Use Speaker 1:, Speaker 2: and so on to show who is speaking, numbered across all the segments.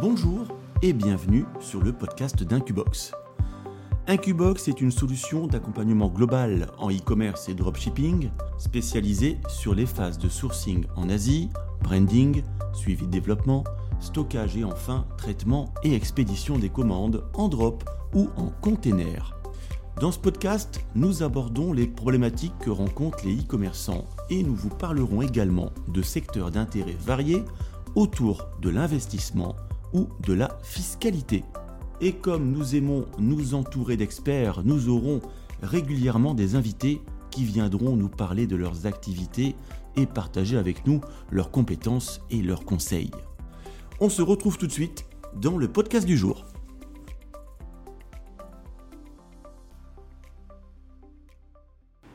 Speaker 1: Bonjour et bienvenue sur le podcast d'Incubox. Incubox est une solution d'accompagnement global en e-commerce et dropshipping spécialisée sur les phases de sourcing en Asie, branding, suivi de développement, stockage et enfin traitement et expédition des commandes en drop ou en container. Dans ce podcast, nous abordons les problématiques que rencontrent les e-commerçants et nous vous parlerons également de secteurs d'intérêt variés autour de l'investissement ou de la fiscalité. Et comme nous aimons nous entourer d'experts, nous aurons régulièrement des invités qui viendront nous parler de leurs activités et partager avec nous leurs compétences et leurs conseils. On se retrouve tout de suite dans le podcast du jour.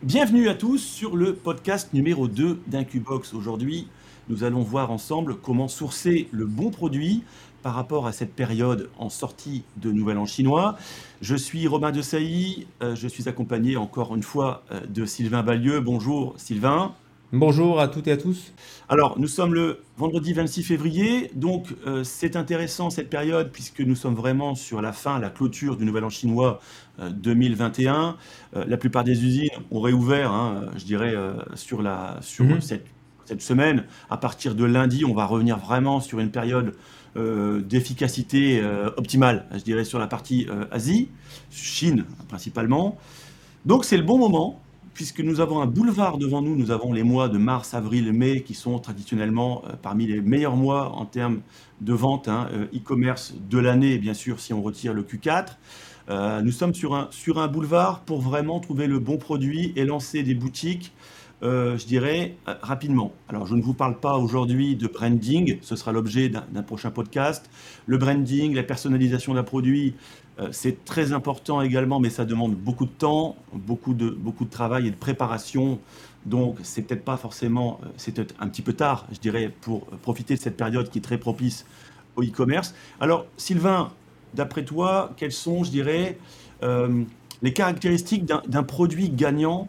Speaker 1: Bienvenue à tous sur le podcast numéro 2 d'Incubox. Aujourd'hui, nous allons voir ensemble comment sourcer le bon produit par rapport à cette période en sortie de Nouvel An chinois. Je suis Romain de Sailly, euh, je suis accompagné encore une fois euh, de Sylvain Ballieu. Bonjour Sylvain.
Speaker 2: Bonjour à toutes et à tous.
Speaker 1: Alors, nous sommes le vendredi 26 février, donc euh, c'est intéressant cette période puisque nous sommes vraiment sur la fin, la clôture du Nouvel An chinois 2021. la plupart des usines ont réouvert, hein, je dirais, sur, la, sur mhm. cette, cette, semaine. À partir de lundi, on va revenir vraiment sur une période euh, d'efficacité euh, optimale, je dirais, sur la partie euh, Asie, Chine principalement. Donc c'est le bon moment, puisque nous avons un boulevard devant nous. Nous avons les mois de mars, avril, mai, qui sont traditionnellement parmi les meilleurs mois en termes de vente hein, e-commerce de l'année, bien sûr, si on retire le Q4. nous sommes sur un, boulevard pour vraiment trouver le bon produit et lancer des boutiques euh, je dirais, euh, rapidement. Alors, je ne vous parle pas aujourd'hui de branding, ce sera l'objet d'un prochain podcast. Le branding, la personnalisation d'un produit, euh, c'est très important également, mais ça demande beaucoup de temps, beaucoup de, beaucoup de travail et de préparation. Donc, c'est peut-être pas forcément, c'est peut-être un petit peu tard, je dirais, pour profiter de cette période qui est très propice au e-commerce. Alors, Sylvain, d'après toi, quelles sont, je dirais, les caractéristiques d'un produit gagnant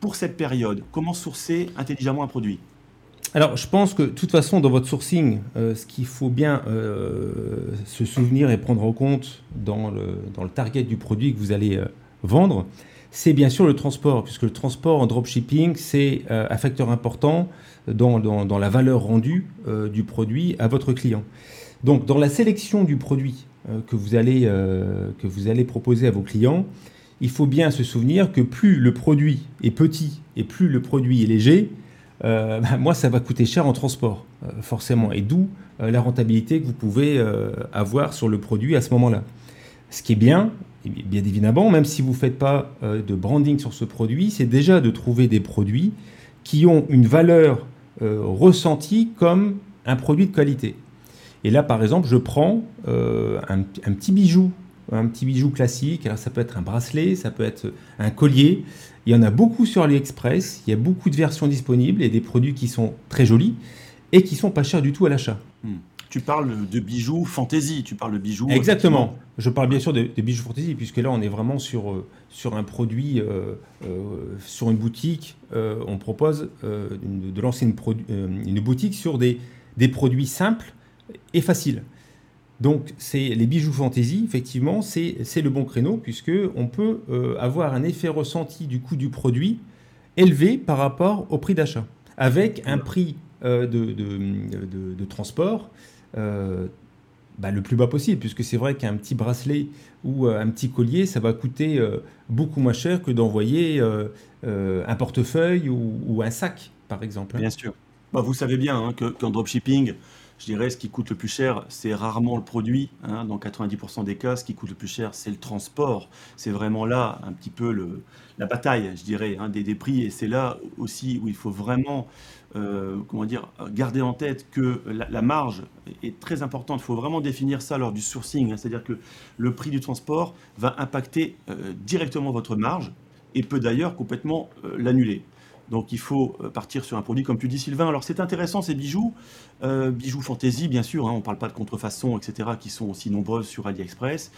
Speaker 1: pour cette période? Comment sourcer intelligemment un produit?
Speaker 2: Alors, je pense que de toute façon, dans votre sourcing, euh, ce qu'il faut bien euh, se souvenir et prendre en compte dans le, target du produit que vous allez euh, vendre, c'est bien sûr le transport, puisque le transport en dropshipping, c'est un facteur important dans, la valeur rendue du produit à votre client. Donc, dans la sélection du produit que, vous allez, que vous allez proposer à vos clients, il faut bien se souvenir que plus le produit est petit et plus le produit est léger, euh, bah, moi, ça va coûter cher en transport, euh, forcément. Et d'où euh, la rentabilité que vous pouvez avoir sur le produit à ce moment-là. Ce qui est bien, bien évidemment, même si vous ne faites pas de branding sur ce produit, c'est déjà de trouver des produits qui ont une valeur ressentie comme un produit de qualité. Et là, par exemple, je prends un, petit bijou un petit bijou classique. Alors ça peut être un bracelet, ça peut être un collier. Il y en a beaucoup sur AliExpress. Il y a beaucoup de versions disponibles et des produits qui sont très jolis et qui sont pas chers du tout à l'achat. Hmm.
Speaker 1: Tu parles de bijoux fantasy, tu parles de bijoux.
Speaker 2: Exactement. Je parle bien sûr de, bijoux fantasy, puisque là, on est vraiment sur, euh, sur un produit, euh, euh, sur une boutique. on propose de lancer une, une, boutique sur des, des produits simples et faciles. Donc, c'est les bijoux fantaisie, effectivement, c'est le bon créneau, puisqu'on peut euh, avoir un effet ressenti du coût du produit élevé par rapport au prix d'achat, avec un prix euh, de, transport euh, bah, le plus bas possible, puisque c'est vrai qu'un petit bracelet ou un petit collier, ça va coûter beaucoup moins cher que d'envoyer un portefeuille ou, un sac, par exemple.
Speaker 1: Bien sûr. Bah, vous savez bien hein, qu'en dropshipping, je dirais, ce qui coûte le plus cher, c'est rarement le produit. Hein. Dans 90% des cas, ce qui coûte le plus cher, c'est le transport. C'est vraiment là un petit peu la bataille, je dirais, hein, des, prix. Et c'est là aussi où il faut vraiment, euh, dire, garder en tête que la, marge est très importante. Il faut vraiment définir ça lors du sourcing. Hein. C'est-à-dire que le prix du transport va impacter euh, directement votre marge et peut d'ailleurs complètement euh, l'annuler. Donc il faut euh, partir sur un produit comme tu dis Sylvain. Alors c'est intéressant ces bijoux, euh, bijoux fantaisie bien sûr, hein, on ne parle pas de contrefaçon, etc., qui sont aussi nombreuses sur AliExpress.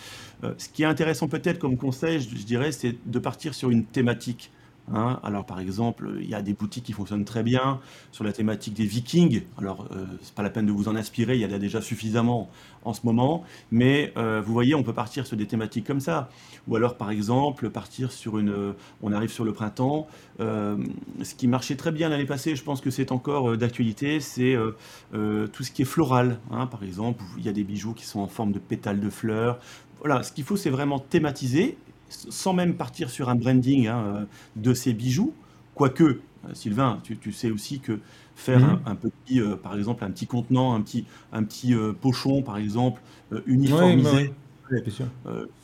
Speaker 1: Euh, ce qui est intéressant peut-être comme conseil, je, dirais, c'est de partir sur une thématique. Hein. Alors par exemple, il y a des boutiques qui fonctionnent très bien sur la thématique des Vikings. Alors euh, c'est pas la peine de vous en inspirer, il y en a déjà suffisamment en ce moment. Mais euh, vous voyez, on peut partir sur des thématiques comme ça. Ou alors par exemple partir sur une. On arrive sur le printemps. Euh, ce qui marchait très bien l'année passée, je pense que c'est encore d'actualité, c'est tout ce qui est floral. Hein. Par exemple, il y a des bijoux qui sont en forme de pétales de fleurs. Voilà, ce qu'il faut, c'est vraiment thématiser sans même partir sur un branding hein, euh, de ces bijoux. Quoique, euh, Sylvain, tu, sais aussi que faire mhm. un, petit, euh, par exemple, un petit contenant, un petit, un petit pochon, par exemple, uniformisé,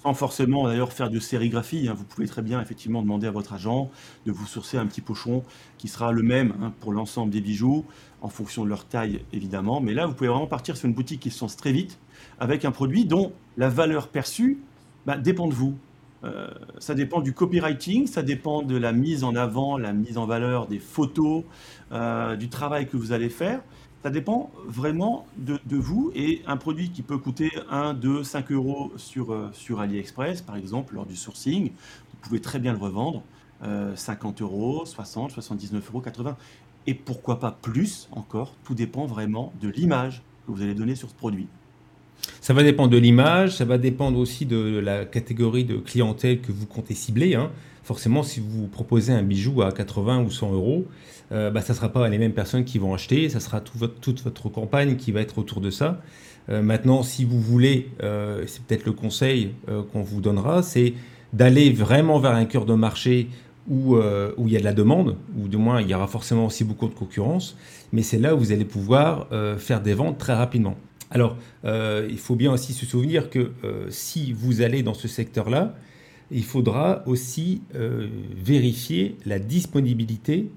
Speaker 1: sans forcément d'ailleurs faire de sérigraphie. Hein. vous pouvez très bien effectivement demander à votre agent de vous sourcer un petit pochon qui sera le même hein, pour l'ensemble des bijoux, en fonction de leur taille évidemment. Mais là, vous pouvez vraiment partir sur une boutique qui se lance très vite, avec un produit dont la valeur perçue bah, dépend de vous. Euh, ça dépend du copywriting, ça dépend de la mise en avant, la mise en valeur des photos, euh, du travail que vous allez faire. Ça dépend vraiment de, vous et un produit qui peut coûter 1, 2, 5 euros sur, euh, sur AliExpress, par exemple, lors du sourcing, vous pouvez très bien le revendre 50 euros, 60, 79 euros, 80 et pourquoi pas plus encore. Tout dépend vraiment de l'image que vous allez donner sur ce produit.
Speaker 2: Ça va dépendre de l'image, ça va dépendre aussi de la catégorie de clientèle que vous comptez cibler. Hein. Forcément, si vous proposez un bijou à 80 ou 100 euros, euh, bah, ça ne sera pas les mêmes personnes qui vont acheter, ça sera toute votre campagne qui va être autour de ça. Euh, maintenant, si vous voulez, euh, c'est peut-être le conseil qu'on vous donnera, c'est d'aller vraiment vers un cœur de marché où, où il y a de la demande, ou du moins il y aura forcément aussi beaucoup de concurrence, mais c'est là où vous allez pouvoir faire des ventes très rapidement. Alors, euh, il faut bien aussi se souvenir que euh, si vous allez dans ce secteur-là, il faudra aussi euh, vérifier la disponibilité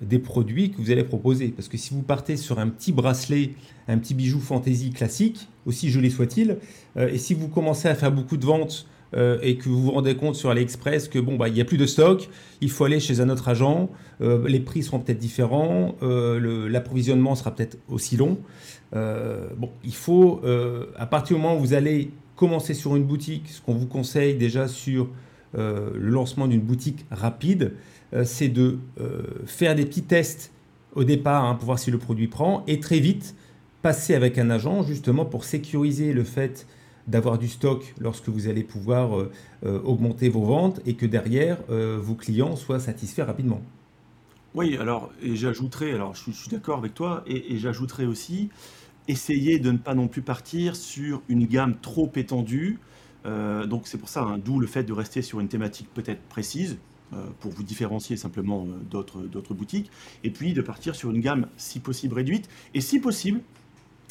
Speaker 2: des produits que vous allez proposer. Parce que si vous partez sur un petit bracelet, un petit bijou fantaisie classique, aussi joli soit-il, et si vous commencez à faire beaucoup de ventes et que vous vous rendez compte sur AliExpress que bon bah il n'y a plus de stock, il faut aller chez un autre agent, les prix seront peut-être différents, l'approvisionnement sera peut-être aussi long. Euh, bon, il faut, euh, à partir du moment où vous allez commencer sur une boutique, ce qu'on vous conseille déjà sur euh, le lancement d'une boutique rapide, c'est de faire des petits tests au départ hein, pour voir si le produit prend et très vite passer avec un agent justement pour sécuriser le fait d'avoir du stock lorsque vous allez pouvoir augmenter vos ventes et que derrière vos clients soient satisfaits rapidement.
Speaker 1: Oui, alors, et j'ajouterai, alors je suis, d'accord avec toi, et, j'ajouterai aussi, essayer de ne pas non plus partir sur une gamme trop étendue. Euh, donc c'est pour ça, hein, d'où le fait de rester sur une thématique peut-être précise, euh, pour vous différencier simplement euh, d'autres boutiques, et puis de partir sur une gamme si possible réduite, et si possible,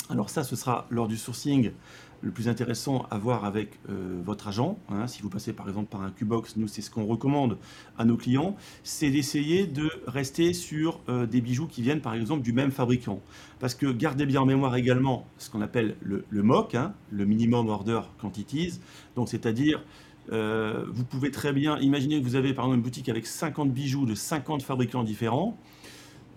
Speaker 1: alors ça ce sera lors du sourcing, le plus intéressant à voir avec euh, votre agent, hein, si vous passez par exemple par un Qbox, nous c'est ce qu'on recommande à nos clients, c'est d'essayer de rester sur euh, des bijoux qui viennent par exemple du même fabricant. Parce que gardez bien en mémoire également ce qu'on appelle le, MOC, hein, le Minimum Order Quantities, donc c'est-à-dire euh, vous pouvez très bien imaginer que vous avez par exemple une boutique avec 50 bijoux de 50 fabricants différents.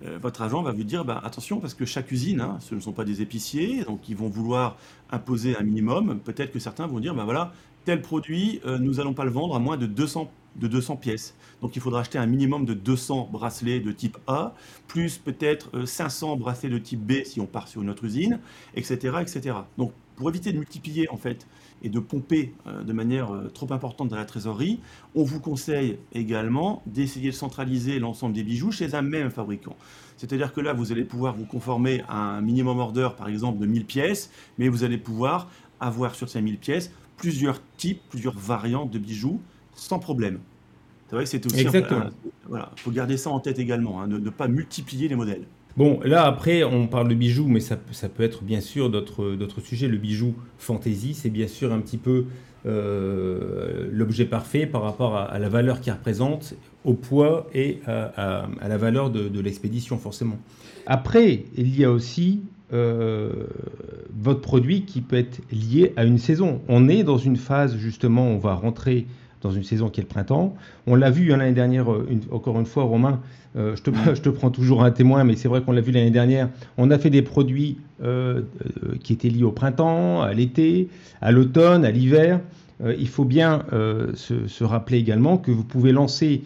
Speaker 1: Euh, votre agent va vous dire bah, attention parce que chaque usine, hein, ce ne sont pas des épiciers, donc ils vont vouloir imposer un minimum. Peut-être que certains vont dire bah, voilà, tel produit, euh, nous n'allons pas le vendre à moins de 200, de 200 pièces. Donc il faudra acheter un minimum de 200 bracelets de type A, plus peut-être 500 euh, bracelets de type B si on part sur une autre usine, etc. etc. Donc pour éviter de multiplier en fait et de pomper de manière trop importante dans la trésorerie, on vous conseille également d'essayer de centraliser l'ensemble des bijoux chez un même fabricant. C'est-à-dire que là, vous allez pouvoir vous conformer à un minimum order, par exemple, de 1000 pièces, mais vous allez pouvoir avoir sur ces 1000 pièces plusieurs types, plusieurs variantes de bijoux sans problème. C'est vrai que c'est aussi
Speaker 2: Exactement.
Speaker 1: voilà, il faut garder ça en tête également, hein, ne pas multiplier les modèles.
Speaker 2: Bon, là, après, on parle de bijoux, mais ça, peut être bien sûr d'autres sujets. Le bijou fantaisie, c'est bien sûr un petit peu euh, l'objet parfait par rapport à, la valeur qu'il représente, au poids et à, la valeur de, l'expédition, forcément. Après, il y a aussi euh, votre produit qui peut être lié à une saison. On est dans une phase, justement, on va rentrer dans une saison qui est le printemps. On l'a vu hein, l'année dernière, euh, encore une fois, Romain, euh, je, te, prends toujours un témoin, mais c'est vrai qu'on l'a vu l'année dernière. On a fait des produits euh, qui étaient liés au printemps, à l'été, à l'automne, à l'hiver. il faut bien se, rappeler également que vous pouvez lancer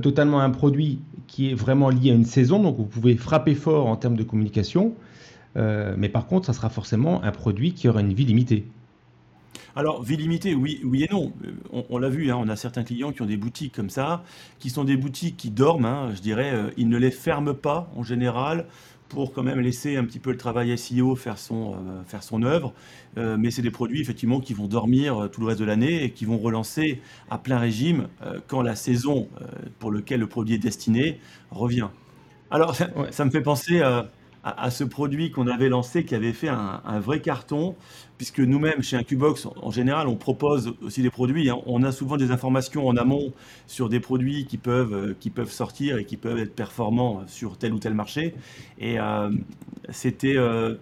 Speaker 2: totalement un produit qui est vraiment lié à une saison, donc vous pouvez frapper fort en termes de communication, mais par contre, ça sera forcément un produit qui aura une vie limitée.
Speaker 1: Alors, vie limitée, oui, oui et non. On, l'a vu, hein, on a certains clients qui ont des boutiques comme ça, qui sont des boutiques qui dorment, hein, je dirais, ils ne les ferment pas en général pour quand même laisser un petit peu le travail SEO faire son, euh, faire son œuvre. Euh, mais c'est des produits effectivement qui vont dormir euh, tout le reste de l'année et qui vont relancer à plein régime quand la saison pour laquelle le produit est destiné revient. Alors ça me fait penser à à, ce produit qu'on avait lancé, qui avait fait un, vrai carton, puisque nous-mêmes, chez Incubox, en, général, on propose aussi des produits. Hein. On a souvent des informations en amont sur des produits qui peuvent, euh, qui peuvent sortir et qui peuvent être performants sur tel ou tel marché. Et euh, c'était... Euh,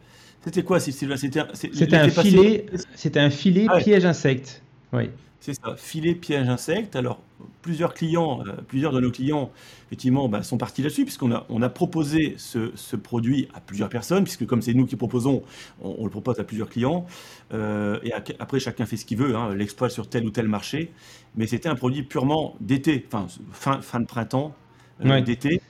Speaker 1: c'était quoi? C'était
Speaker 2: un, filet, c'était un filet piège insecte. Oui.
Speaker 1: C'est ça, filet piège insecte. Alors, plusieurs clients, euh, plusieurs de nos clients, effectivement, bah, sont partis là-dessus, puisqu'on a, on a proposé ce, produit à plusieurs personnes, puisque comme c'est nous qui proposons, on, le propose à plusieurs clients. Euh, et après, chacun fait ce qu'il veut, hein, l'exploit sur tel ou tel marché. Mais c'était un produit purement d'été, enfin, fin, fin de printemps, euh, d'été.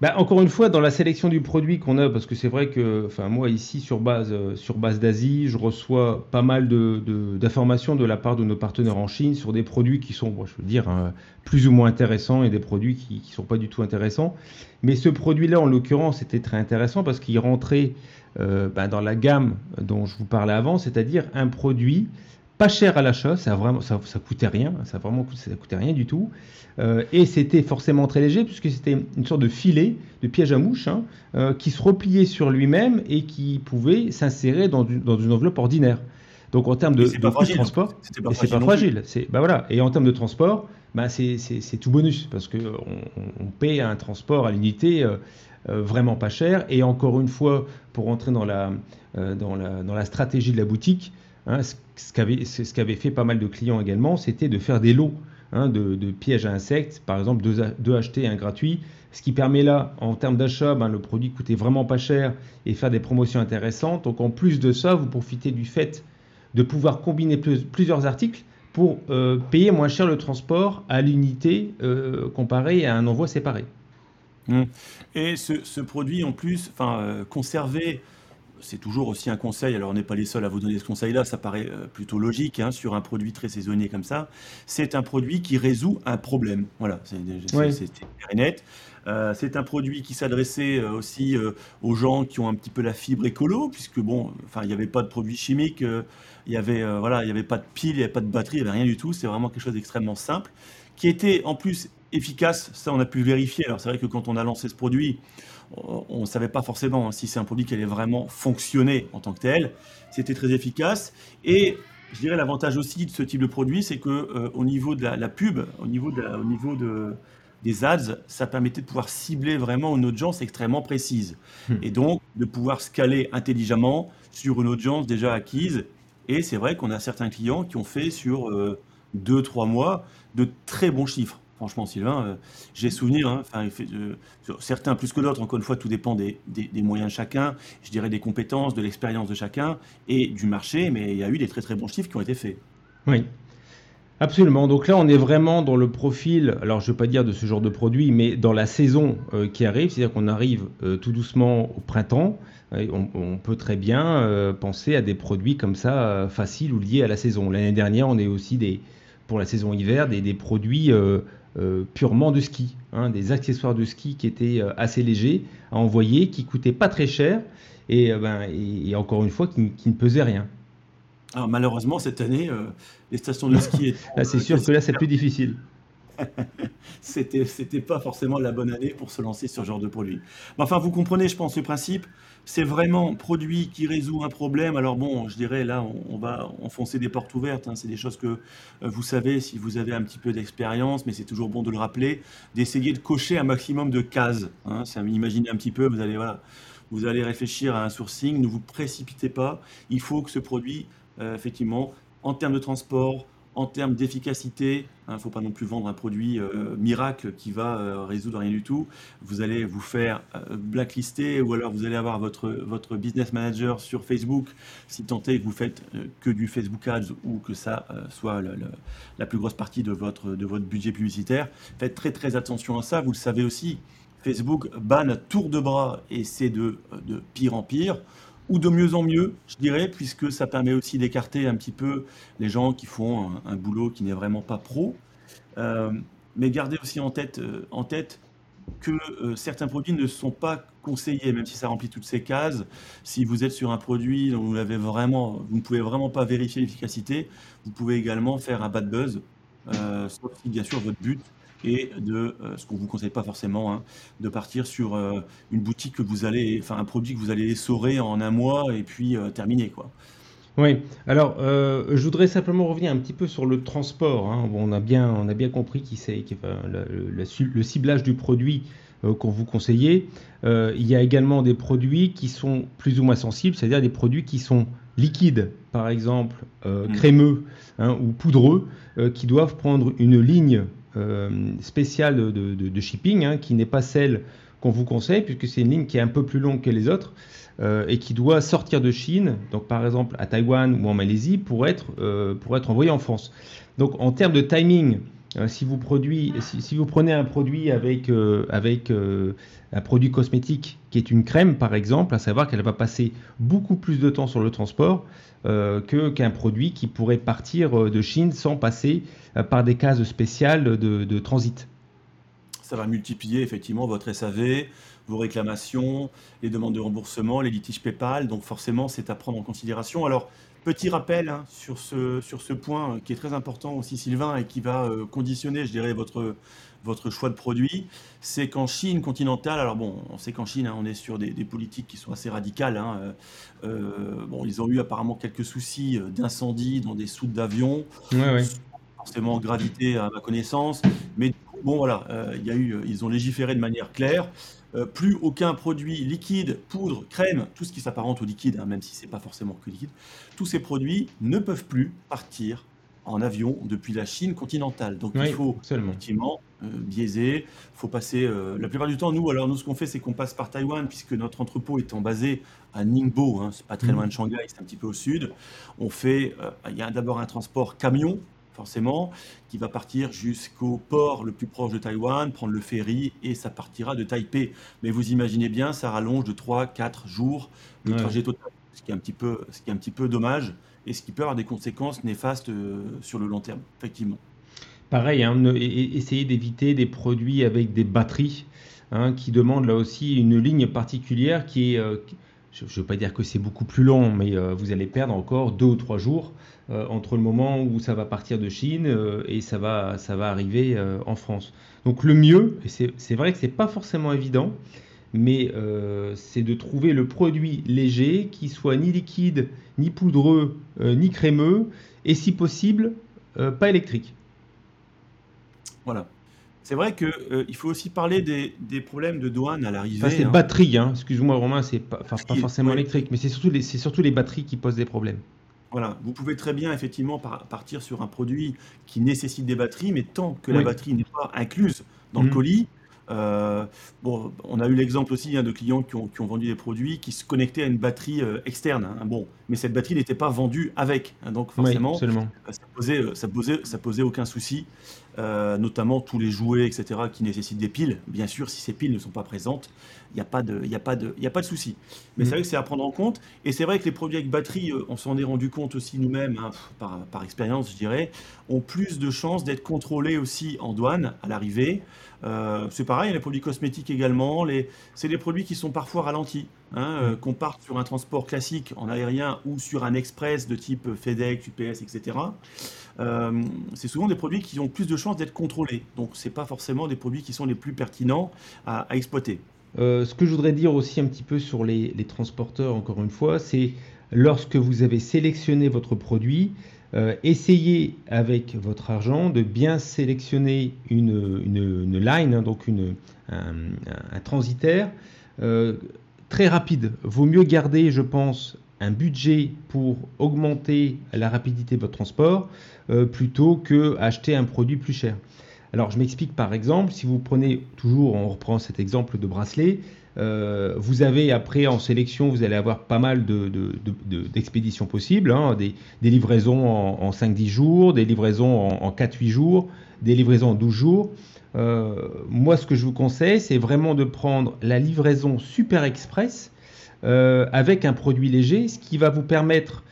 Speaker 2: Bah, encore une fois, dans la sélection du produit qu'on a, parce que c'est vrai que enfin, moi, ici, sur base, euh, sur base d'Asie, je reçois pas mal d'informations de, la part de nos partenaires en Chine sur des produits qui sont, je veux dire, hein, plus ou moins intéressants et des produits qui ne sont pas du tout intéressants. Mais ce produit-là, en l'occurrence, était très intéressant parce qu'il rentrait euh, bah, dans la gamme dont je vous parlais avant, c'est-à-dire un produit pas cher à l'achat, ça vraiment, ça, ça, coûtait rien, ça vraiment, ça coûtait rien du tout, euh, et c'était forcément très léger puisque c'était une sorte de filet, de piège à mouche, hein, euh, qui se repliait sur lui-même et qui pouvait s'insérer dans, dans, une enveloppe ordinaire. Donc en termes de, transport, c'est pas, pas fragile. C'est bah voilà. Et en termes de transport, bah c'est tout bonus parce que on, paie un transport à l'unité euh, vraiment pas cher. Et encore une fois, pour entrer dans la, dans la, dans la stratégie de la boutique, Hein, ce qu'avaient fait pas mal de clients également, c'était de faire des lots hein, de, pièges à insectes, par exemple deux, achetés et un gratuit, ce qui permet là, en termes d'achat, ben, le produit coûtait vraiment pas cher et faire des promotions intéressantes. Donc en plus de ça, vous profitez du fait de pouvoir combiner plusieurs articles pour euh, payer moins cher le transport à l'unité euh, comparé à un envoi séparé.
Speaker 1: Mmh. Et ce, produit en plus, euh, c'est toujours aussi un conseil, alors on n'est pas les seuls à vous donner ce conseil-là, ça paraît euh, plutôt logique hein, sur un produit très saisonnier comme ça. C'est un produit qui résout un problème. Voilà, c'est net. Euh, c'est un produit qui s'adressait euh, aussi aux gens qui ont un petit peu la fibre écolo, puisque bon, enfin, il n'y avait pas de produits chimiques, il y avait voilà, il n'y avait pas de pile, il n'y avait pas de batterie, il n'y avait rien du tout. C'est vraiment quelque chose d'extrêmement simple, qui était en plus efficace. Ça, on a pu vérifier. Alors c'est vrai que quand on a lancé ce produit, on ne savait pas forcément hein, si c'est un produit qui allait vraiment fonctionner en tant que tel. C'était très efficace. Et je dirais l'avantage aussi de ce type de produit, c'est que euh, au niveau de la, pub, au niveau, au niveau de, des ads, ça permettait de pouvoir cibler vraiment une audience extrêmement précise. Hmm. Et donc de pouvoir scaler intelligemment sur une audience déjà acquise. Et c'est vrai qu'on a certains clients qui ont fait sur 2-3 euh, mois de très bons chiffres. Franchement, Sylvain, euh, j'ai souvenir, hein, certains plus que d'autres, encore une fois, tout dépend des, moyens de chacun, je dirais des compétences, de l'expérience de chacun et du marché, mais il y a eu des très très bons chiffres qui ont été faits.
Speaker 2: Oui, absolument. Donc là, on est vraiment dans le profil, alors je ne vais pas dire de ce genre de produit, mais dans la saison euh, qui arrive, c'est-à-dire qu'on arrive euh, tout doucement au printemps. On, peut très bien penser à des produits comme ça, faciles ou liés à la saison. L'année dernière, on est aussi des, pour la saison hiver, des, produits euh, purement de ski, hein, des accessoires de ski qui étaient euh, assez légers à envoyer, qui coûtaient pas très cher et, euh, ben, et, encore une fois qui, ne pesaient rien.
Speaker 1: Alors malheureusement cette année, les stations de ski.
Speaker 2: là c'est sûr que là c'est plus difficile.
Speaker 1: c'était, c'était pas forcément la bonne année pour se lancer sur ce genre de produit. enfin, vous comprenez, je pense, ce principe. C'est vraiment produit qui résout un problème. Alors bon, je dirais là, on, va enfoncer des portes ouvertes. Hein. C'est des choses que euh, vous savez si vous avez un petit peu d'expérience, mais c'est toujours bon de le rappeler, d'essayer de cocher un maximum de cases. Hein. imaginez un petit peu, vous allez voilà, vous allez réfléchir à un sourcing. Ne vous précipitez pas. Il faut que ce produit, euh, effectivement, en termes de transport, En termes d'efficacité, il hein, ne faut pas non plus vendre un produit euh, miracle qui va euh, résoudre rien du tout. Vous allez vous faire euh, blacklister ou alors vous allez avoir votre, votre business manager sur Facebook si tant est que vous faites que du Facebook Ads ou que ça soit la plus grosse partie de votre, de votre budget publicitaire. Faites très très attention à ça. Vous le savez aussi, Facebook banne tour de bras et c'est de, de pire en pire ou de mieux en mieux, je dirais, puisque ça permet aussi d'écarter un petit peu les gens qui font un, boulot qui n'est vraiment pas pro. Euh, mais gardez aussi en tête, euh, que euh, certains produits ne sont pas conseillés, même si ça remplit toutes ces cases. Si vous êtes sur un produit dont vous, vous ne pouvez vraiment pas vérifier l'efficacité, vous pouvez également faire un bad buzz, sauf si bien sûr votre but et de euh, ce qu'on vous conseille pas forcément, hein, de partir sur euh, une boutique que vous allez, enfin un produit que vous allez essorer en un mois et puis euh, terminer quoi.
Speaker 2: Oui, alors je voudrais simplement revenir un petit peu sur le transport. Hein. on, a bien, on a bien compris qui c'est, le, ciblage du produit qu'on vous conseillait. il y a également des produits qui sont plus ou moins sensibles, c'est-à-dire des produits qui sont liquides, par exemple mmh. crémeux hein, ou poudreux, qui doivent prendre une ligne euh, spéciale de, shipping, hein, qui n'est pas celle qu'on vous conseille, puisque c'est une ligne qui est un peu plus longue que les autres euh, et qui doit sortir de Chine, donc par exemple à Taïwan ou en Malaisie, pour être, euh, pour être envoyée en France. Donc en termes de timing, si, vous produit, si, vous prenez un produit avec, avec un produit cosmétique qui est une crème par exemple, à savoir qu'elle va passer beaucoup plus de temps sur le transport, euh, qu'un produit qui pourrait partir euh, de Chine sans passer euh, par des cases spéciales de, transit.
Speaker 1: Ça va multiplier effectivement votre SAV, vos réclamations, les demandes de remboursement, les litiges PayPal. Donc forcément, c'est à prendre en considération. Alors, petit rappel hein, sur, ce, sur ce point qui est très important aussi, Sylvain, et qui va conditionner, je dirais, votre, votre choix de produit, c'est qu'en Chine continentale, alors bon, on sait qu'en Chine, hein, on est sur des, politiques qui sont assez radicales. Hein, euh, euh, bon, ils ont eu apparemment quelques soucis euh, d'incendie dans des soutes d'avions, ouais, forcément gravité à ma connaissance, mais bon voilà, il y a eu, ils ont légiféré de manière claire. Plus aucun produit liquide, poudre, crème, tout ce qui s'apparente au liquide, hein, même si c'est pas forcément que liquide, tous ces produits ne peuvent plus partir en avion depuis la Chine continentale. Donc il faut effectivement euh, biaiser, faut passer. Euh, la plupart du temps, nous, alors nous, ce qu'on fait, c'est qu'on passe par Taïwan, puisque notre entrepôt étant basé à Ningbo, hein, c'est pas très mm. loin de Shanghai, c'est un petit peu au sud. On fait, euh, il y a d'abord un transport camion, forcément, qui va partir jusqu'au port le plus proche de Taïwan, prendre le ferry et ça partira de Taipei. Mais vous imaginez bien, ça rallonge de 3-4 jours le trajet total, ce qui est un petit peu, ce qui est un petit peu dommage et ce qui peut avoir des conséquences néfastes euh, sur le long terme, effectivement.
Speaker 2: Pareil, hein, essayer d'éviter des produits avec des batteries hein, qui demandent là aussi une ligne particulière qui est, euh, je ne veux pas dire que c'est beaucoup plus long, mais euh, vous allez perdre encore deux ou trois jours entre le moment où ça va partir de Chine et ça va, arriver en France. Donc le mieux, et c'est vrai que ce n'est pas forcément évident, mais euh, c'est de trouver le produit léger qui soit ni liquide, ni poudreux, euh, ni crémeux, et si possible, euh, pas électrique.
Speaker 1: Voilà. C'est vrai qu'il faut aussi parler des, problèmes de douane à l'arrivée.
Speaker 2: c'est hein. batterie, hein. excuse-moi Romain, c'est pas, pas forcément électrique, mais c'est surtout, les, surtout les batteries qui posent des problèmes.
Speaker 1: Voilà, vous pouvez très bien effectivement partir sur un produit qui nécessite des batteries, mais tant que la batterie n'est pas incluse dans le mmh. colis, euh, bon, on a eu l'exemple aussi hein, de clients qui ont, vendu des produits qui se connectaient à une batterie euh, externe. Hein. bon, mais cette batterie n'était pas vendue avec. Hein. donc forcément, ça, posait, euh, ça, posait, ça posait aucun souci. Notamment tous les jouets, etc., qui nécessitent des piles. Bien sûr, si ces piles ne sont pas présentes, il n'y a pas de, y a pas de, y a pas de souci. Mais c'est mm. vrai que c'est à prendre en compte. Et c'est vrai que les produits avec batterie, on s'en est rendu compte aussi nous-mêmes, par, par expérience, je dirais, ont plus de chances d'être contrôlés aussi en douane à l'arrivée. Euh, c'est pareil, les produits cosmétiques également. c'est des produits qui sont parfois ralentis. Hein, euh, qu'on parte sur un transport classique en aérien ou sur un express de type FedEx, UPS, etc. Euh, c'est souvent des produits qui ont plus de chances d'être contrôlés. Donc, ce n'est pas forcément des produits qui sont les plus pertinents à, exploiter.
Speaker 2: ce que je voudrais dire aussi un petit peu sur les transporteurs, encore une fois, c'est lorsque vous avez sélectionné votre produit, euh, essayez avec votre argent de bien sélectionner une, line, hein, donc une, un, transitaire euh, très rapide. Vaut mieux garder, je pense, un budget pour augmenter la rapidité de votre transport plutôt que acheter un produit plus cher. Alors je m'explique par exemple, si vous prenez toujours, on reprend cet exemple de bracelet, euh, vous avez après en sélection, vous allez avoir pas mal d'expéditions de, possibles, hein, des, livraisons en, 5-10 jours, des livraisons en, 4-8 jours, des livraisons en 12 jours. Euh, moi, ce que je vous conseille, c'est vraiment de prendre la livraison super express euh, avec un produit léger, ce qui va vous permettre,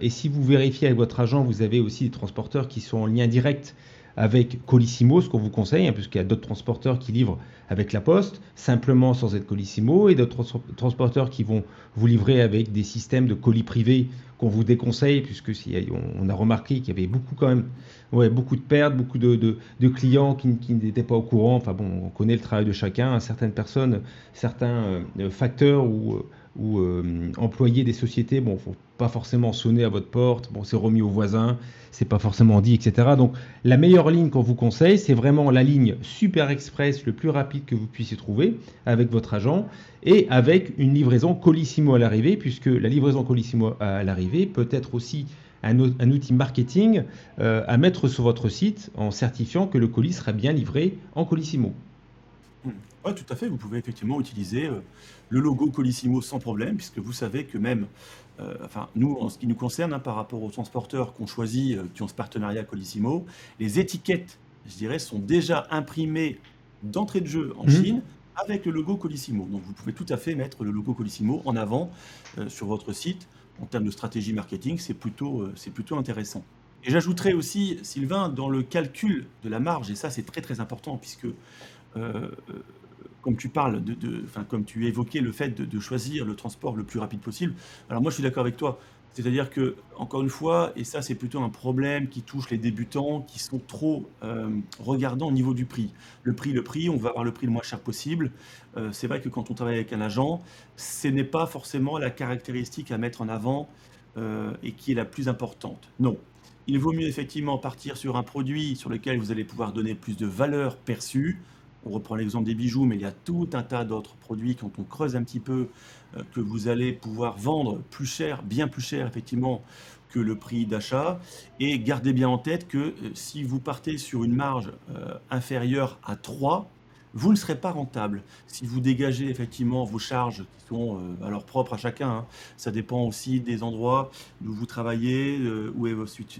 Speaker 2: et si vous vérifiez avec votre agent, vous avez aussi des transporteurs qui sont en lien direct avec Colissimo, ce qu'on vous conseille, hein, puisqu'il y a d'autres transporteurs qui livrent avec la poste, simplement sans être Colissimo, et d'autres transporteurs qui vont vous livrer avec des systèmes de colis privés qu'on vous déconseille, puisque on a remarqué qu'il y avait beaucoup quand même, ouais, beaucoup de pertes, beaucoup de, clients qui, n'étaient pas au courant. Enfin bon, on connaît le travail de chacun. Certaines personnes, certains euh, facteurs ou, ou euh, des sociétés, bon, faut pas forcément sonner à votre porte, bon, c'est remis au voisin, c'est pas forcément dit, etc. Donc, la meilleure ligne qu'on vous conseille, c'est vraiment la ligne Super Express, le plus rapide que vous puissiez trouver, avec votre agent, et avec une livraison Colissimo à l'arrivée, puisque la livraison Colissimo à l'arrivée peut être aussi un, outil marketing euh, à mettre sur votre site en certifiant que le colis sera bien livré en Colissimo.
Speaker 1: Oui, tout à fait. Vous pouvez effectivement utiliser euh, le logo Colissimo sans problème, puisque vous savez que même, euh, enfin, nous, en ce qui nous concerne, hein, par rapport aux transporteurs qu'on choisit, euh, qui ont ce partenariat Colissimo, les étiquettes, je dirais, sont déjà imprimées d'entrée de jeu en mmh. Chine avec le logo Colissimo. Donc, vous pouvez tout à fait mettre le logo Colissimo en avant sur votre site. En termes de stratégie marketing, c'est plutôt, c'est plutôt intéressant. Et j'ajouterais aussi, Sylvain, dans le calcul de la marge, et ça c'est très très important, puisque comme tu parles, de, enfin, comme tu évoquais le fait de, choisir le transport le plus rapide possible, alors moi je suis d'accord avec toi. C'est-à-dire que, encore une fois, et ça c'est plutôt un problème qui touche les débutants qui sont trop euh, regardants au niveau du prix. Le prix, le prix, on va avoir le prix le moins cher possible. Euh, c'est vrai que quand on travaille avec un agent, ce n'est pas forcément la caractéristique à mettre en avant euh, et qui est la plus importante. Non. Il vaut mieux effectivement partir sur un produit sur lequel vous allez pouvoir donner plus de valeur perçue, on reprend l'exemple des bijoux, mais il y a tout un tas d'autres produits quand on creuse un petit peu euh, que vous allez pouvoir vendre plus cher, bien plus cher effectivement que le prix d'achat. Et gardez bien en tête que euh, si vous partez sur une marge euh, inférieure à 3, vous ne serez pas rentable. Si vous dégagez effectivement vos charges qui sont alors propres à chacun, hein, ça dépend aussi des endroits où vous travaillez, où est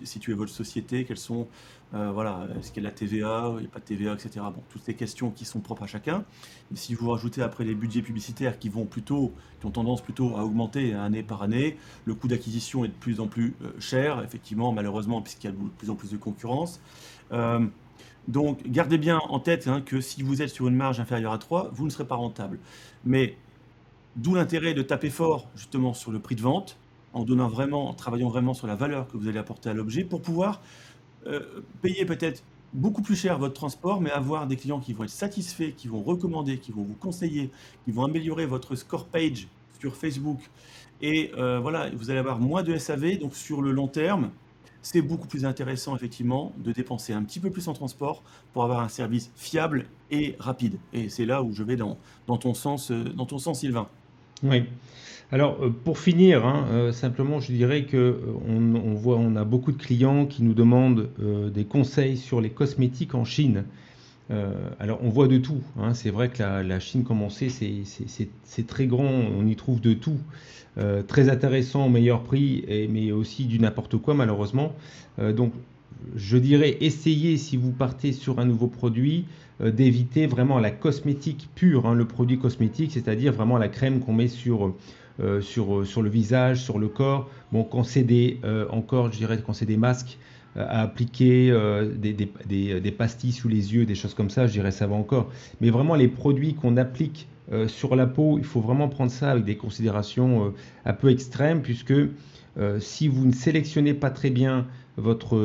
Speaker 1: située votre société, quels sont euh, voilà, est-ce qu'il y a de la TVA, il n'y a pas de TVA, etc. Bon, toutes ces questions qui sont propres à chacun. Et si vous rajoutez après les budgets publicitaires qui vont plutôt, qui ont tendance plutôt à augmenter année par année, le coût d'acquisition est de plus en plus euh, cher, effectivement, malheureusement, puisqu'il y a de plus en plus de concurrence. Donc, gardez bien en tête hein, que si vous êtes sur une marge inférieure à 3, vous ne serez pas rentable. Mais d'où l'intérêt de taper fort justement sur le prix de vente, en donnant vraiment, en travaillant vraiment sur la valeur que vous allez apporter à l'objet, pour pouvoir euh, payer peut-être beaucoup plus cher votre transport, mais avoir des clients qui vont être satisfaits, qui vont recommander, qui vont vous conseiller, qui vont améliorer votre score page sur Facebook. Et euh, voilà, vous allez avoir moins de SAV, donc sur le long terme, c'est beaucoup plus intéressant effectivement de dépenser un petit peu plus en transport pour avoir un service fiable et rapide. Et c'est là où je vais dans, ton, sens, euh, dans ton sens, Sylvain.
Speaker 2: Oui. Alors, euh, pour finir, hein, euh, simplement, je dirais que on, voit, on a beaucoup de clients qui nous demandent des conseils sur les cosmétiques en Chine. Alors, on voit de tout. Hein. C'est vrai que la, Chine, comme on sait, c'est très grand. On y trouve de tout. très intéressant au meilleur prix, mais aussi du n'importe quoi, malheureusement. donc, je dirais, essayez, si vous partez sur un nouveau produit, d'éviter vraiment la cosmétique pure, hein, le produit cosmétique, c'est-à-dire vraiment la crème qu'on met sur euh, sur, euh, le visage, sur le corps. Bon, quand c'est des, euh, encore, je dirais, quand c'est des masques à appliquer, des, des, des, pastilles sous les yeux, des choses comme ça, je dirais ça va encore. Mais vraiment, les produits qu'on applique sur la peau, il faut vraiment prendre ça avec des considérations un peu extrêmes, puisque si vous ne sélectionnez pas très bien votre,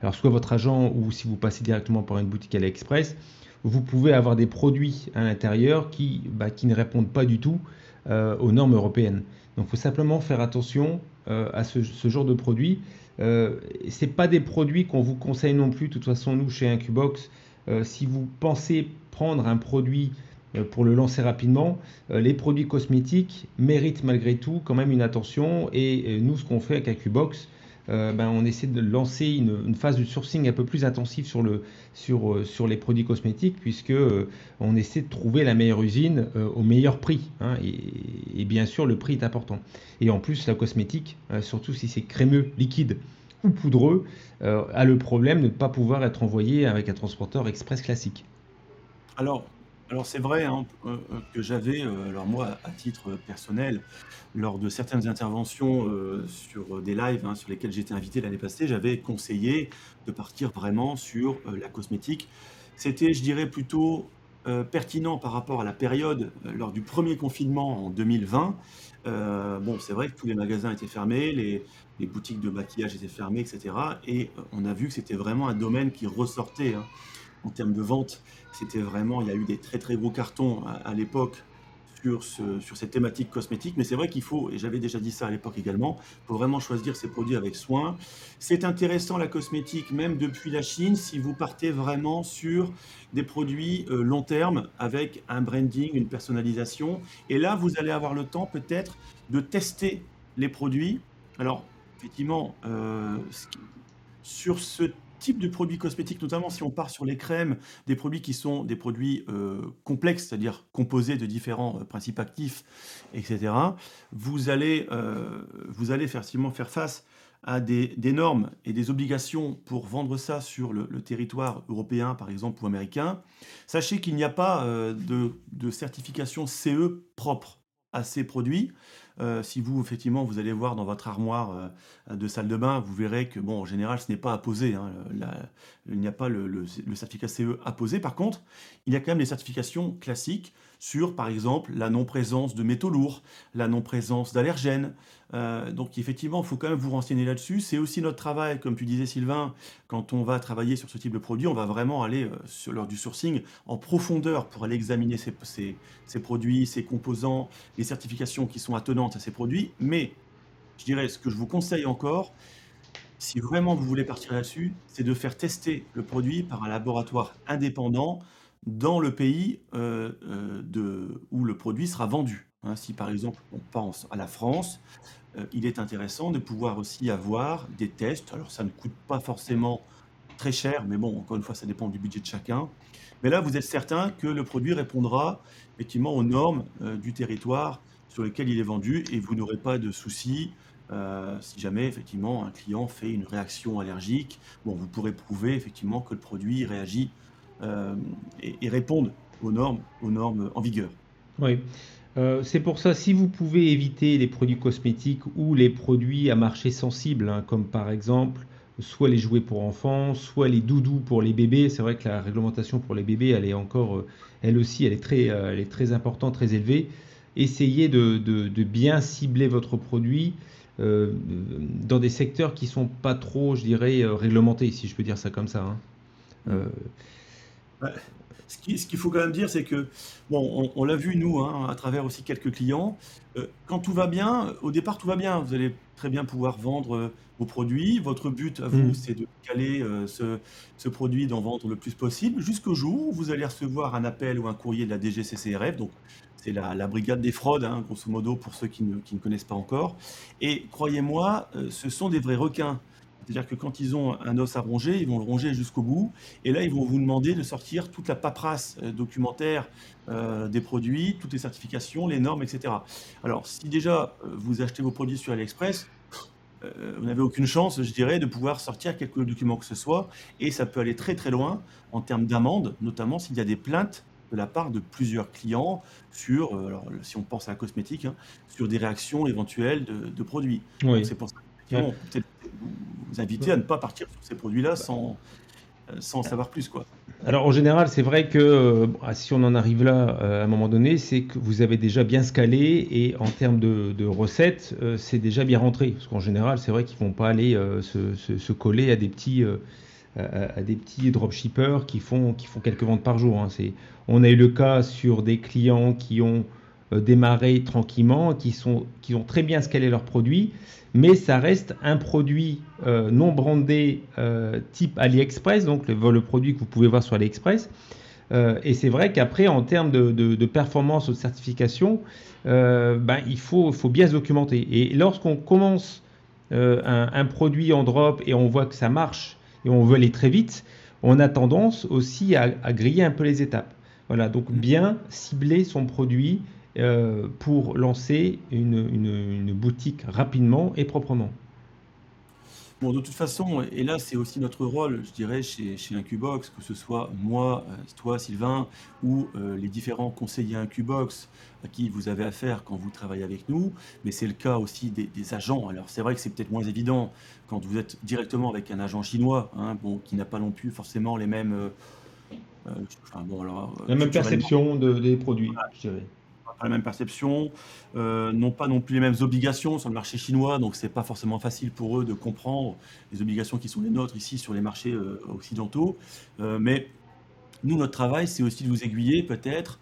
Speaker 2: alors soit votre agent ou si vous passez directement par une boutique AliExpress, vous pouvez avoir des produits à l'intérieur qui, bah, qui ne répondent pas du tout euh, aux normes européennes. Donc il faut simplement faire attention euh, à ce, genre de produits. Euh, ce pas des produits qu'on vous conseille non plus. De toute façon, nous, chez Incubox, si vous pensez prendre un produit pour le lancer rapidement, les produits cosmétiques méritent malgré tout quand même une attention. Et nous, ce qu'on fait avec AcuBox, euh, ben, on essaie de lancer une, phase de sourcing un peu plus intensive euh, sur les produits cosmétiques, puisque euh, on essaie de trouver la meilleure usine au meilleur prix. Hein, et, bien sûr, le prix est important. Et en plus, la cosmétique, surtout si c'est crémeux, liquide ou poudreux, a le problème de ne pas pouvoir être envoyé avec un transporteur express classique.
Speaker 1: Alors, alors c'est vrai hein, euh, euh, que j'avais, euh, alors moi à titre personnel, lors de certaines interventions sur des lives hein, sur lesquels j'étais invité l'année passée, j'avais conseillé de partir vraiment sur la cosmétique. C'était, je dirais, plutôt pertinent par rapport à la période lors du premier confinement en 2020. bon, c'est vrai que tous les magasins étaient fermés, les, boutiques de maquillage étaient fermées, etc. Et on a vu que c'était vraiment un domaine qui ressortait. hein en termes de vente. C'était vraiment, il y a eu des très très gros cartons à, l'époque sur, sur cette thématique cosmétique, mais c'est vrai qu'il faut, et j'avais déjà dit ça à l'époque également, il faut vraiment choisir ses produits avec soin. C'est intéressant la cosmétique, même depuis la Chine, si vous partez vraiment sur des produits euh, long terme avec un branding, une personnalisation. Et là, vous allez avoir le temps peut-être de tester les produits. Alors, effectivement, euh, sur ce type de produits cosmétiques, notamment si on part sur les crèmes, des produits qui sont des produits euh, complexes, c'est-à-dire composés de différents euh, principes actifs, etc., vous allez, euh, vous allez effectivement faire face à des, normes et des obligations pour vendre ça sur le, territoire européen, par exemple, ou américain. Sachez qu'il n'y a pas de, de certification CE propre à ces produits. Euh, si vous, effectivement, vous allez voir dans votre armoire euh, de salle de bain, vous verrez que, bon, en général, ce n'est pas apposé. Hein, il n'y a pas le, certificat CE apposé. Par contre, il y a quand même des certifications classiques sur, par exemple, la non-présence de métaux lourds, la non-présence d'allergènes. Euh, donc, effectivement, il faut quand même vous renseigner là-dessus. C'est aussi notre travail, comme tu disais, Sylvain, quand on va travailler sur ce type de produit, on va vraiment aller, sur, lors du sourcing, en profondeur pour aller examiner ces, ces, produits, ces composants, les certifications qui sont attenantes à ces produits. Mais, je dirais, ce que je vous conseille encore, si vraiment vous voulez partir là-dessus, c'est de faire tester le produit par un laboratoire indépendant dans le pays euh, euh, de, où le produit sera vendu. Hein, si par exemple on pense à la France, euh, il est intéressant de pouvoir aussi avoir des tests. Alors ça ne coûte pas forcément très cher, mais bon, encore une fois, ça dépend du budget de chacun. Mais là, vous êtes certain que le produit répondra effectivement aux normes du territoire sur lequel il est vendu et vous n'aurez pas de soucis si jamais effectivement un client fait une réaction allergique. Bon, vous pourrez prouver effectivement que le produit réagit euh, et, répondent aux normes, aux normes en vigueur.
Speaker 2: Oui. Euh, c'est pour ça, si vous pouvez éviter les produits cosmétiques ou les produits à marché sensible, hein, comme par exemple soit les jouets pour enfants, soit les doudous pour les bébés. C'est vrai que la réglementation pour les bébés, elle est encore, euh, elle aussi, elle est très, elle est très importante, très élevée. Essayez de, de, bien cibler votre produit dans des secteurs qui sont pas trop, je dirais, réglementés, si je peux dire ça comme ça. Hein.
Speaker 1: Ce qu'il faut quand même dire, c'est que, bon, on, l'a vu nous, hein, à travers aussi quelques clients, euh, quand tout va bien, au départ tout va bien, vous allez très bien pouvoir vendre euh, vos produits. Votre but à vous, mmh. c'est de caler euh, ce, produit, d'en vendre le plus possible, jusqu'au jour où vous allez recevoir un appel ou un courrier de la DGCCRF, donc c'est la, brigade des fraudes, hein, grosso modo, pour ceux qui ne, connaissent pas encore. Et croyez-moi, ce sont des vrais requins. C'est-à-dire que quand ils ont un os à ronger, ils vont le ronger jusqu'au bout. Et là, ils vont vous demander de sortir toute la paperasse euh, documentaire euh, des produits, toutes les certifications, les normes, etc. Alors, si déjà euh, vous achetez vos produits sur AliExpress, vous n'avez aucune chance, je dirais, de pouvoir sortir quelques documents que ce soit. Et ça peut aller très très loin en termes d'amende, notamment s'il y a des plaintes de la part de plusieurs clients sur, alors, si on pense à la cosmétique, hein, sur des réactions éventuelles de, produits. C'est pour ça peut-être vous inviter à ne pas partir sur ces produits-là sans, euh, sans savoir plus. Quoi.
Speaker 2: Alors en général, c'est vrai que euh, si on en arrive là euh, à un moment donné, c'est que vous avez déjà bien scalé et en termes de, recettes, c'est déjà bien rentré. Parce qu'en général, c'est vrai qu'ils ne vont pas aller se, coller à des petits, à, des petits dropshippers qui font, qui font quelques ventes par jour. Hein. On a eu le cas sur des clients qui ont démarré tranquillement, qui, sont, qui ont très bien scalé leurs produits mais ça reste un produit euh, non brandé euh, type AliExpress, donc le, produit que vous pouvez voir sur AliExpress. et c'est vrai qu'après, en termes de, performance ou de certification, ben, il faut, faut bien se documenter. Et lorsqu'on commence un, produit en drop et on voit que ça marche et on veut aller très vite, on a tendance aussi à, griller un peu les étapes. Voilà, donc bien cibler son produit pour lancer une boutique rapidement et proprement.
Speaker 1: Bon, de toute façon, et là, c'est aussi notre rôle, je dirais, chez, chez Incubox, que ce soit moi, euh, toi, Sylvain, ou euh, les différents conseillers Incubox à qui vous avez affaire quand vous travaillez avec nous, mais c'est le cas aussi des, agents. Alors, c'est vrai que c'est peut-être moins évident quand vous êtes directement avec un agent chinois, hein, bon, qui n'a pas non plus forcément les mêmes.
Speaker 2: Euh, la même perception des produits, je dirais
Speaker 1: la même perception, euh, n'ont pas non plus les mêmes obligations sur le marché chinois, donc c'est pas forcément facile pour eux de comprendre les obligations qui sont les nôtres ici sur les marchés euh, occidentaux. Euh, mais nous, notre travail, c'est aussi de vous aiguiller peut-être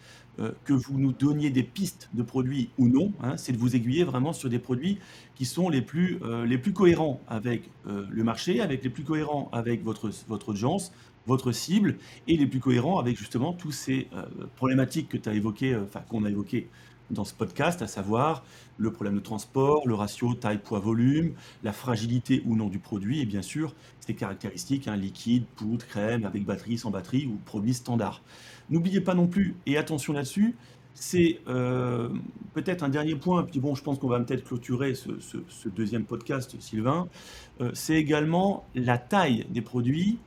Speaker 1: que vous nous donniez des pistes de produits ou non, hein, c'est de vous aiguiller vraiment sur des produits qui sont les plus, les plus cohérents avec le marché, avec les plus cohérents avec votre, votre audience, votre cible et les plus cohérents avec justement tous ces euh, problématiques que tu as évoquées, euh, enfin qu'on a évoquées dans ce podcast, à savoir le problème de transport, le ratio taille, poids, volume, la fragilité ou non du produit et bien sûr ses caractéristiques, hein, liquide, poudre, crème, avec batterie, sans batterie ou produit standard. N'oubliez pas non plus, et attention là-dessus, c'est euh, peut-être un dernier point, puis bon, je pense qu'on va peut-être clôturer ce, deuxième podcast, Sylvain, c'est également la taille des produits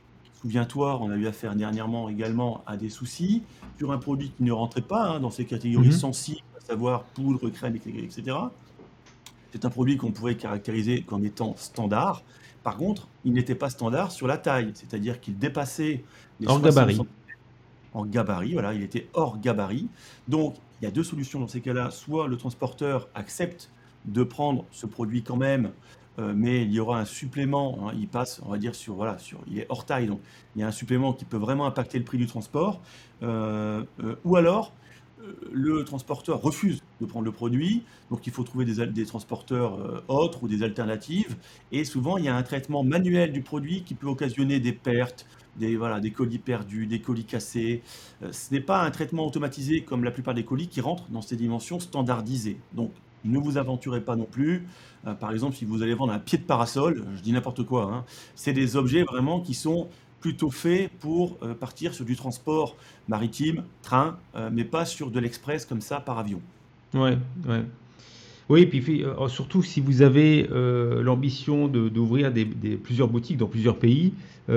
Speaker 1: Souviens-toi, on a eu affaire dernièrement également à des soucis sur un produit qui ne rentrait pas hein, dans ces catégories mhm. sensibles, à savoir poudre, crème, etc. C'est un produit qu'on pourrait caractériser comme étant standard. Par contre, il n'était pas standard sur la taille, c'est-à-dire qu'il dépassait
Speaker 2: les hors gabarit.
Speaker 1: En gabarit, voilà, il était hors gabarit. Donc, il y a deux solutions dans ces cas-là. Soit le transporteur accepte de prendre ce produit quand même euh, mais il y aura un supplément, hein, il passe, on va dire, sur, voilà, sur, il est hors taille, donc il y a un supplément qui peut vraiment impacter le prix du transport, euh, euh, ou alors le transporteur refuse de prendre le produit, donc il faut trouver des, transporteurs autres ou des alternatives, et souvent il y a un traitement manuel du produit qui peut occasionner des pertes, des, voilà, des colis perdus, des colis cassés. ce n'est pas un traitement automatisé comme la plupart des colis qui rentrent dans ces dimensions standardisées. Donc ne vous aventurez pas non plus. Euh, par exemple, si vous allez vendre un pied de parasol, je dis n'importe quoi, hein, c'est des objets vraiment qui sont plutôt faits pour euh, partir sur du transport maritime, train, euh, mais pas sur de l'express comme ça par avion.
Speaker 2: Ouais, ouais. Oui, et puis surtout si vous avez l'ambition d'ouvrir des, plusieurs boutiques dans plusieurs pays,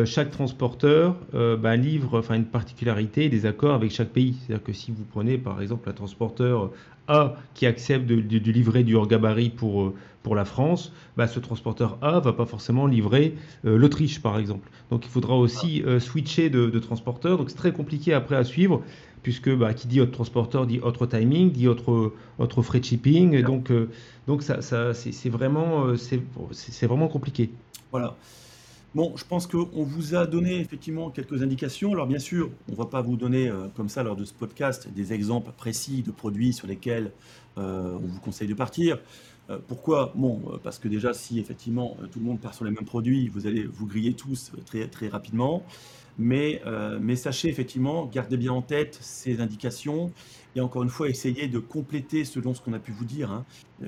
Speaker 2: chaque transporteur bah, livre une particularité, des accords avec chaque pays. C'est-à-dire que si vous prenez par exemple un transporteur A qui accepte de, livrer du hors gabarit pour, pour la France, bah, ce transporteur A va pas forcément livrer euh, l'Autriche, par exemple. Donc il faudra aussi euh, switcher de, transporteur. Donc c'est très compliqué après à suivre, puisque bah, qui dit autre transporteur dit autre timing, dit autre, autre frais de shipping. Donc, euh, donc ça, c'est vraiment, c'est vraiment compliqué.
Speaker 1: Voilà. Bon, je pense qu'on vous a donné effectivement quelques indications. Alors bien sûr, on ne va pas vous donner comme ça lors de ce podcast des exemples précis de produits sur lesquels on vous conseille de partir. Euh, pourquoi? Bon, euh, parce que déjà, si effectivement euh, tout le monde part sur les mêmes produits, vous allez vous griller tous très, très rapidement. Mais, mais sachez effectivement, gardez bien en tête ces indications et encore une fois, essayez de compléter selon ce qu'on a pu vous dire, hein,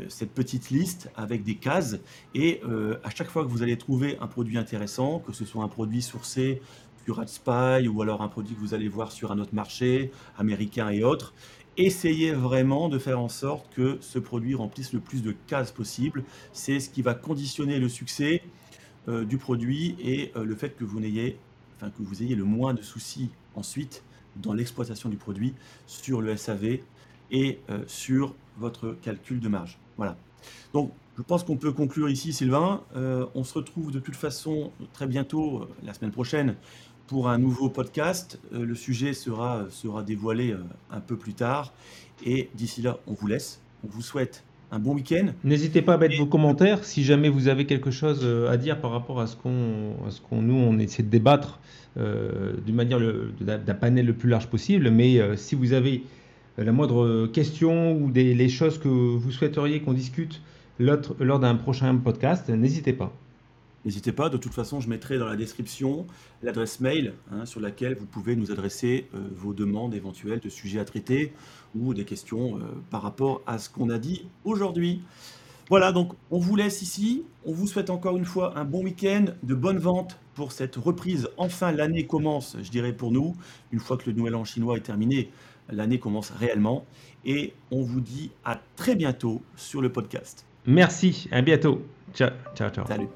Speaker 1: cette petite liste avec des cases. Et à chaque fois que vous allez trouver un produit intéressant, que ce soit un produit sourcé sur AdSpy ou alors un produit que vous allez voir sur un autre marché américain et autres, essayez vraiment de faire en sorte que ce produit remplisse le plus de cases possible. C'est ce qui va conditionner le succès euh, du produit et euh, le fait que vous n'ayez, enfin que vous ayez le moins de soucis ensuite dans l'exploitation du produit sur le SAV et euh, sur votre calcul de marge. Voilà. Donc, je pense qu'on peut conclure ici, Sylvain. on se retrouve de toute façon très bientôt, la semaine prochaine, pour un nouveau podcast. Euh, le sujet sera, sera dévoilé euh, un peu plus tard. Et d'ici là, on vous laisse. On vous souhaite un bon week-end.
Speaker 2: N'hésitez pas à mettre vos commentaires si jamais vous avez quelque chose euh, à dire par rapport à ce qu'on, ce qu'on nous, on essaie de débattre d'une manière d'un panel le plus large possible. Mais si vous avez la moindre question ou des les choses que vous souhaiteriez qu'on discute lors d'un prochain podcast, n'hésitez pas.
Speaker 1: N'hésitez pas, de toute façon, je mettrai dans la description l'adresse mail hein, sur laquelle vous pouvez nous adresser euh, vos demandes éventuelles de sujets à traiter ou des questions euh, par rapport à ce qu'on a dit aujourd'hui. Voilà, donc on vous laisse ici. On vous souhaite encore une fois un bon week-end, de bonnes ventes pour cette reprise. Enfin, l'année commence, je dirais pour nous. Une fois que le nouvel an chinois est terminé, l'année commence réellement. Et on vous dit à très bientôt sur le podcast.
Speaker 2: Merci, à bientôt. Ciao, ciao, ciao.
Speaker 1: Salut.